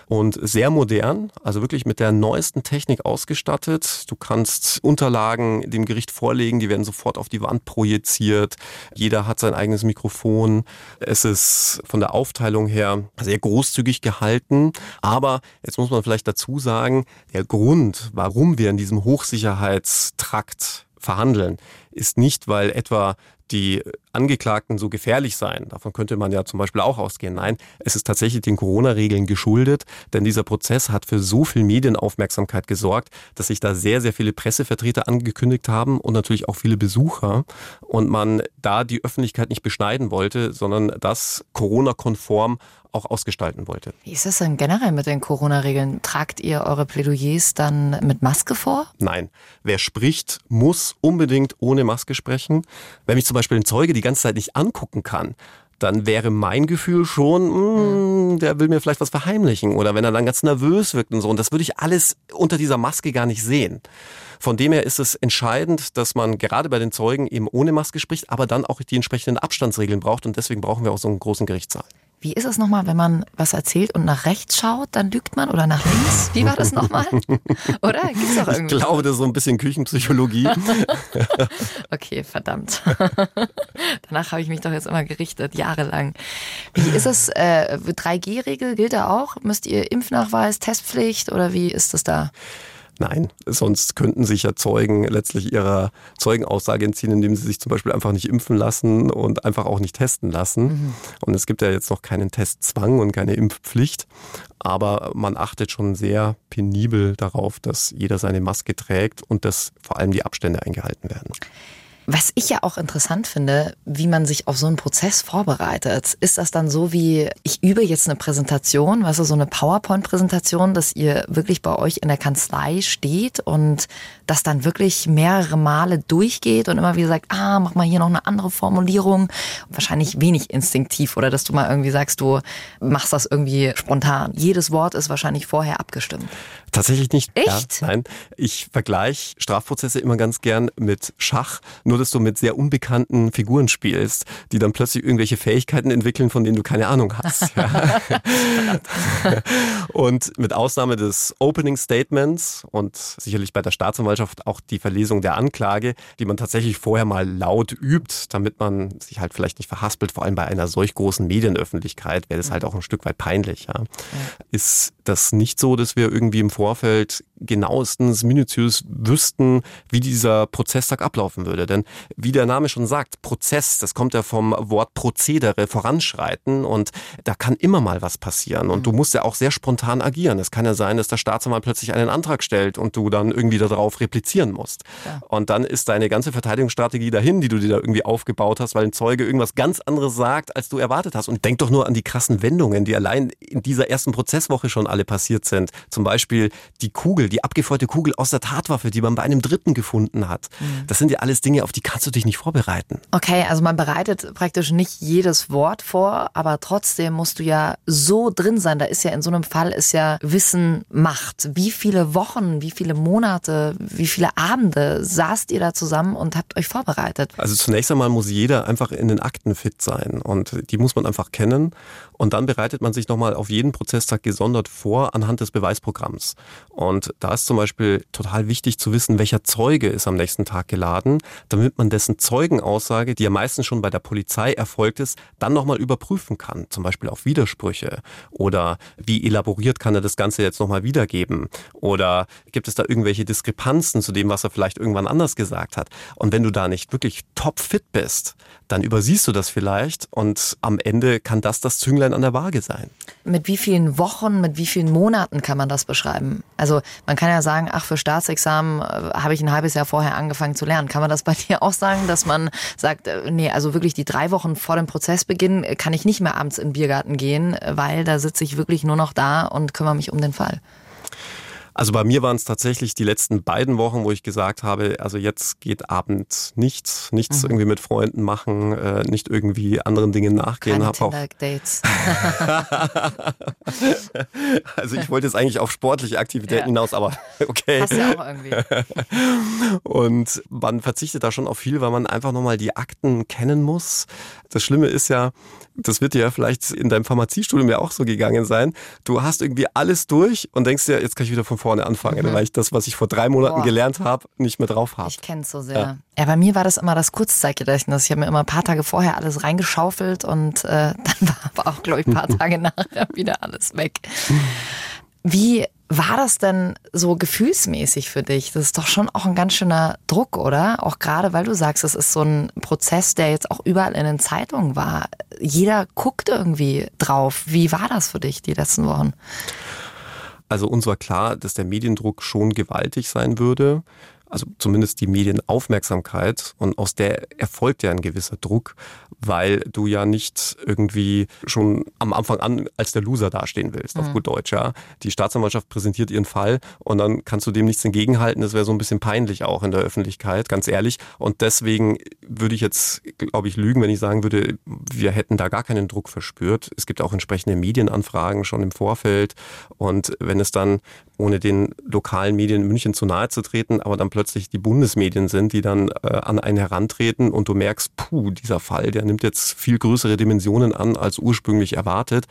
und sehr modern, also wirklich mit der neuesten Technik ausgestattet. Du kannst Unterlagen dem Gericht vorlegen, die werden sofort auf die Wand projiziert. Jeder hat sein eigenes Mikrofon. Es ist von der Aufteilung her sehr großzügig gehalten. Aber jetzt muss man vielleicht dazu sagen, der Grund, warum wir in diesem Hochsicherheitstrakt verhandeln, ist nicht, weil etwa die Angeklagten so gefährlich seien. Davon könnte man ja zum Beispiel auch ausgehen. Nein, es ist tatsächlich den Corona-Regeln geschuldet, denn dieser Prozess hat für so viel Medienaufmerksamkeit gesorgt, dass sich da sehr, sehr viele Pressevertreter angekündigt haben und natürlich auch viele Besucher und man da die Öffentlichkeit nicht beschneiden wollte, sondern das Corona-konform auch ausgestalten wollte. Wie ist das denn generell mit den Corona-Regeln? Tragt ihr eure Plädoyers dann mit Maske vor? Nein. Wer spricht, muss unbedingt ohne Maske sprechen. Wenn mich zum Beispiel ein Zeuge die ganze Zeit nicht angucken kann, dann wäre mein Gefühl schon, mh, hm, der will mir vielleicht was verheimlichen. Oder wenn er dann ganz nervös wirkt und so. Und das würde ich alles unter dieser Maske gar nicht sehen. Von dem her ist es entscheidend, dass man gerade bei den Zeugen eben ohne Maske spricht, aber dann auch die entsprechenden Abstandsregeln braucht. Und deswegen brauchen wir auch so einen großen Gerichtssaal. Wie ist es nochmal, wenn man was erzählt und nach rechts schaut, dann lügt man oder nach links? Wie war das nochmal? Oder? Gibt's doch irgendwie? Ich glaube, das ist so ein bisschen Küchenpsychologie. okay, verdammt. Danach habe ich mich doch jetzt immer gerichtet, jahrelang. Wie ist es? Äh, 3G-Regel gilt da auch? Müsst ihr Impfnachweis, Testpflicht oder wie ist das da? Nein, sonst könnten sich ja Zeugen letztlich ihrer Zeugenaussage entziehen, indem sie sich zum Beispiel einfach nicht impfen lassen und einfach auch nicht testen lassen. Mhm. Und es gibt ja jetzt noch keinen Testzwang und keine Impfpflicht. Aber man achtet schon sehr penibel darauf, dass jeder seine Maske trägt und dass vor allem die Abstände eingehalten werden. Was ich ja auch interessant finde, wie man sich auf so einen Prozess vorbereitet. Ist das dann so wie, ich übe jetzt eine Präsentation, weißt du, so eine PowerPoint-Präsentation, dass ihr wirklich bei euch in der Kanzlei steht und das dann wirklich mehrere Male durchgeht und immer wieder sagt, ah, mach mal hier noch eine andere Formulierung. Wahrscheinlich wenig instinktiv oder dass du mal irgendwie sagst, du machst das irgendwie spontan. Jedes Wort ist wahrscheinlich vorher abgestimmt. Tatsächlich nicht. Echt? Ja, nein. Ich vergleiche Strafprozesse immer ganz gern mit Schach, nur dass du mit sehr unbekannten Figuren spielst, die dann plötzlich irgendwelche Fähigkeiten entwickeln, von denen du keine Ahnung hast. Ja. und mit Ausnahme des Opening Statements und sicherlich bei der Staatsanwaltschaft auch die Verlesung der Anklage, die man tatsächlich vorher mal laut übt, damit man sich halt vielleicht nicht verhaspelt, vor allem bei einer solch großen Medienöffentlichkeit wäre das halt auch ein Stück weit peinlich. Ja. Ist das nicht so, dass wir irgendwie im Vorfeld genauestens, minutiös wüssten, wie dieser Prozesstag ablaufen würde. Denn wie der Name schon sagt, Prozess, das kommt ja vom Wort Prozedere, voranschreiten und da kann immer mal was passieren. Und du musst ja auch sehr spontan agieren. Es kann ja sein, dass der Staatsanwalt plötzlich einen Antrag stellt und du dann irgendwie darauf replizieren musst. Ja. Und dann ist deine ganze Verteidigungsstrategie dahin, die du dir da irgendwie aufgebaut hast, weil ein Zeuge irgendwas ganz anderes sagt, als du erwartet hast. Und denk doch nur an die krassen Wendungen, die allein in dieser ersten Prozesswoche schon alle passiert sind. Zum Beispiel die Kugel, die abgefeuerte Kugel aus der Tatwaffe, die man bei einem Dritten gefunden hat. Mhm. Das sind ja alles Dinge, auf die kannst du dich nicht vorbereiten. Okay, also man bereitet praktisch nicht jedes Wort vor, aber trotzdem musst du ja so drin sein. Da ist ja in so einem Fall ist ja Wissen Macht. Wie viele Wochen, wie viele Monate, wie viele Abende saßt ihr da zusammen und habt euch vorbereitet? Also zunächst einmal muss jeder einfach in den Akten fit sein und die muss man einfach kennen und dann bereitet man sich nochmal auf jeden Prozesstag gesondert vor anhand des Beweisprogramms. Und da ist zum Beispiel total wichtig zu wissen, welcher Zeuge ist am nächsten Tag geladen, damit man dessen Zeugenaussage, die ja meistens schon bei der Polizei erfolgt ist, dann nochmal überprüfen kann. Zum Beispiel auf Widersprüche oder wie elaboriert kann er das Ganze jetzt nochmal wiedergeben oder gibt es da irgendwelche Diskrepanzen zu dem, was er vielleicht irgendwann anders gesagt hat. Und wenn du da nicht wirklich topfit bist, dann übersiehst du das vielleicht und am Ende kann das das Zünglein an der Waage sein. Mit wie vielen Wochen, mit wie vielen Monaten kann man das beschreiben? Also man kann ja sagen, ach, für Staatsexamen äh, habe ich ein halbes Jahr vorher angefangen zu lernen. Kann man das bei dir auch sagen, dass man sagt, äh, nee, also wirklich die drei Wochen vor dem Prozessbeginn äh, kann ich nicht mehr abends in den Biergarten gehen, weil da sitze ich wirklich nur noch da und kümmere mich um den Fall? Also bei mir waren es tatsächlich die letzten beiden Wochen, wo ich gesagt habe, also jetzt geht abends nichts, nichts mhm. irgendwie mit Freunden machen, äh, nicht irgendwie anderen Dingen nachgehen. Keine auch Dates. also ich wollte jetzt eigentlich auf sportliche Aktivitäten ja. hinaus, aber okay. Passt ja auch irgendwie. Und man verzichtet da schon auf viel, weil man einfach nochmal die Akten kennen muss. Das Schlimme ist ja, das wird dir ja vielleicht in deinem Pharmaziestudium ja auch so gegangen sein. Du hast irgendwie alles durch und denkst dir, jetzt kann ich wieder von vorne anfangen, mhm. weil ich das, was ich vor drei Monaten Boah. gelernt habe, nicht mehr drauf habe. Ich kenne es so sehr. Ja. ja. bei mir war das immer das Kurzzeitgedächtnis. Ich habe mir immer ein paar Tage vorher alles reingeschaufelt und äh, dann war aber auch, glaube ich, ein paar Tage nachher wieder alles weg. Wie war das denn so gefühlsmäßig für dich? Das ist doch schon auch ein ganz schöner Druck, oder? Auch gerade, weil du sagst, es ist so ein Prozess, der jetzt auch überall in den Zeitungen war. Jeder guckt irgendwie drauf. Wie war das für dich die letzten Wochen? Also uns war klar, dass der Mediendruck schon gewaltig sein würde also zumindest die Medienaufmerksamkeit und aus der erfolgt ja ein gewisser Druck, weil du ja nicht irgendwie schon am Anfang an als der Loser dastehen willst, mhm. auf gut Deutsch, ja. Die Staatsanwaltschaft präsentiert ihren Fall und dann kannst du dem nichts entgegenhalten. Das wäre so ein bisschen peinlich auch in der Öffentlichkeit, ganz ehrlich. Und deswegen würde ich jetzt, glaube ich, lügen, wenn ich sagen würde, wir hätten da gar keinen Druck verspürt. Es gibt auch entsprechende Medienanfragen schon im Vorfeld und wenn es dann ohne den lokalen Medien in München zu nahe zu treten, aber dann plötzlich die Bundesmedien sind, die dann äh, an einen herantreten und du merkst, puh, dieser Fall, der nimmt jetzt viel größere Dimensionen an als ursprünglich erwartet,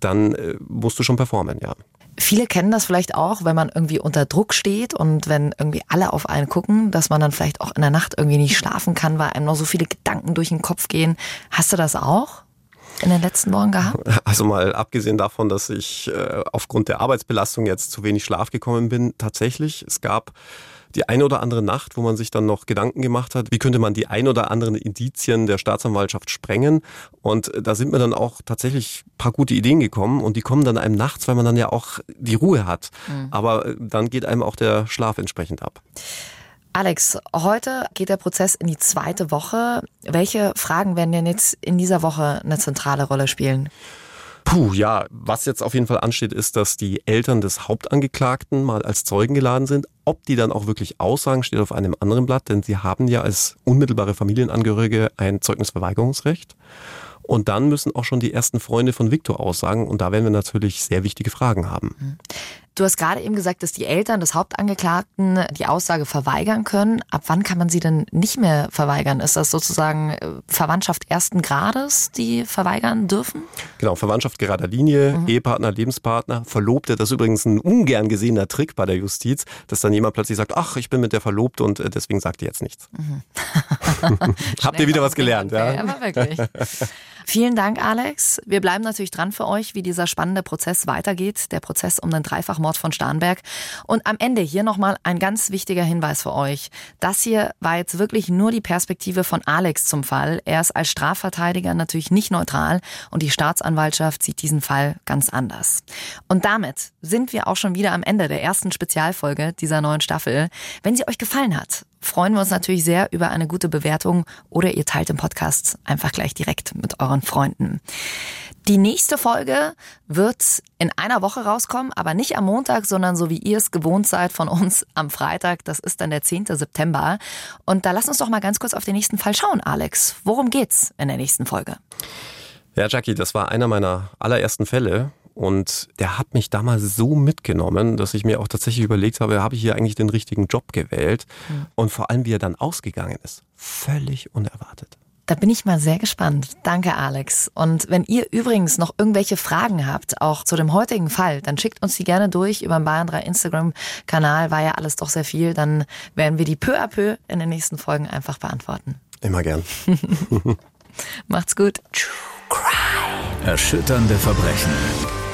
dann äh, musst du schon performen, ja. Viele kennen das vielleicht auch, wenn man irgendwie unter Druck steht und wenn irgendwie alle auf einen gucken, dass man dann vielleicht auch in der Nacht irgendwie nicht schlafen kann, weil einem noch so viele Gedanken durch den Kopf gehen. Hast du das auch? in den letzten Wochen gehabt? Also mal abgesehen davon, dass ich äh, aufgrund der Arbeitsbelastung jetzt zu wenig Schlaf gekommen bin, tatsächlich. Es gab die eine oder andere Nacht, wo man sich dann noch Gedanken gemacht hat, wie könnte man die ein oder anderen Indizien der Staatsanwaltschaft sprengen. Und da sind mir dann auch tatsächlich ein paar gute Ideen gekommen und die kommen dann einem nachts, weil man dann ja auch die Ruhe hat. Mhm. Aber dann geht einem auch der Schlaf entsprechend ab. Alex, heute geht der Prozess in die zweite Woche. Welche Fragen werden denn jetzt in dieser Woche eine zentrale Rolle spielen? Puh, ja, was jetzt auf jeden Fall ansteht, ist, dass die Eltern des Hauptangeklagten mal als Zeugen geladen sind. Ob die dann auch wirklich aussagen, steht auf einem anderen Blatt, denn sie haben ja als unmittelbare Familienangehörige ein Zeugnisverweigerungsrecht. Und dann müssen auch schon die ersten Freunde von Viktor aussagen. Und da werden wir natürlich sehr wichtige Fragen haben. Du hast gerade eben gesagt, dass die Eltern des Hauptangeklagten die Aussage verweigern können. Ab wann kann man sie denn nicht mehr verweigern? Ist das sozusagen äh, Verwandtschaft ersten Grades, die verweigern dürfen? Genau, Verwandtschaft gerader Linie, mhm. Ehepartner, Lebenspartner, Verlobte. Das ist übrigens ein ungern gesehener Trick bei der Justiz, dass dann jemand plötzlich sagt, ach, ich bin mit der verlobt und äh, deswegen sagt ihr jetzt nichts. Mhm. Habt ihr wieder was gelernt, ja? Ja, aber wirklich. Vielen Dank, Alex. Wir bleiben natürlich dran für euch, wie dieser spannende Prozess weitergeht. Der Prozess um den Dreifachmord von Starnberg. Und am Ende hier nochmal ein ganz wichtiger Hinweis für euch. Das hier war jetzt wirklich nur die Perspektive von Alex zum Fall. Er ist als Strafverteidiger natürlich nicht neutral und die Staatsanwaltschaft sieht diesen Fall ganz anders. Und damit sind wir auch schon wieder am Ende der ersten Spezialfolge dieser neuen Staffel. Wenn sie euch gefallen hat freuen wir uns natürlich sehr über eine gute Bewertung oder ihr teilt den Podcast einfach gleich direkt mit euren Freunden. Die nächste Folge wird in einer Woche rauskommen, aber nicht am Montag, sondern so wie ihr es gewohnt seid von uns am Freitag. Das ist dann der 10. September. Und da lass uns doch mal ganz kurz auf den nächsten Fall schauen, Alex. Worum geht's in der nächsten Folge? Ja, Jackie, das war einer meiner allerersten Fälle. Und der hat mich damals so mitgenommen, dass ich mir auch tatsächlich überlegt habe, habe ich hier eigentlich den richtigen Job gewählt? Mhm. Und vor allem, wie er dann ausgegangen ist. Völlig unerwartet. Da bin ich mal sehr gespannt. Danke, Alex. Und wenn ihr übrigens noch irgendwelche Fragen habt, auch zu dem heutigen Fall, dann schickt uns die gerne durch über den Bayern 3 Instagram-Kanal. War ja alles doch sehr viel. Dann werden wir die peu à peu in den nächsten Folgen einfach beantworten. Immer gern. Macht's gut. True Crime. Erschütternde Verbrechen.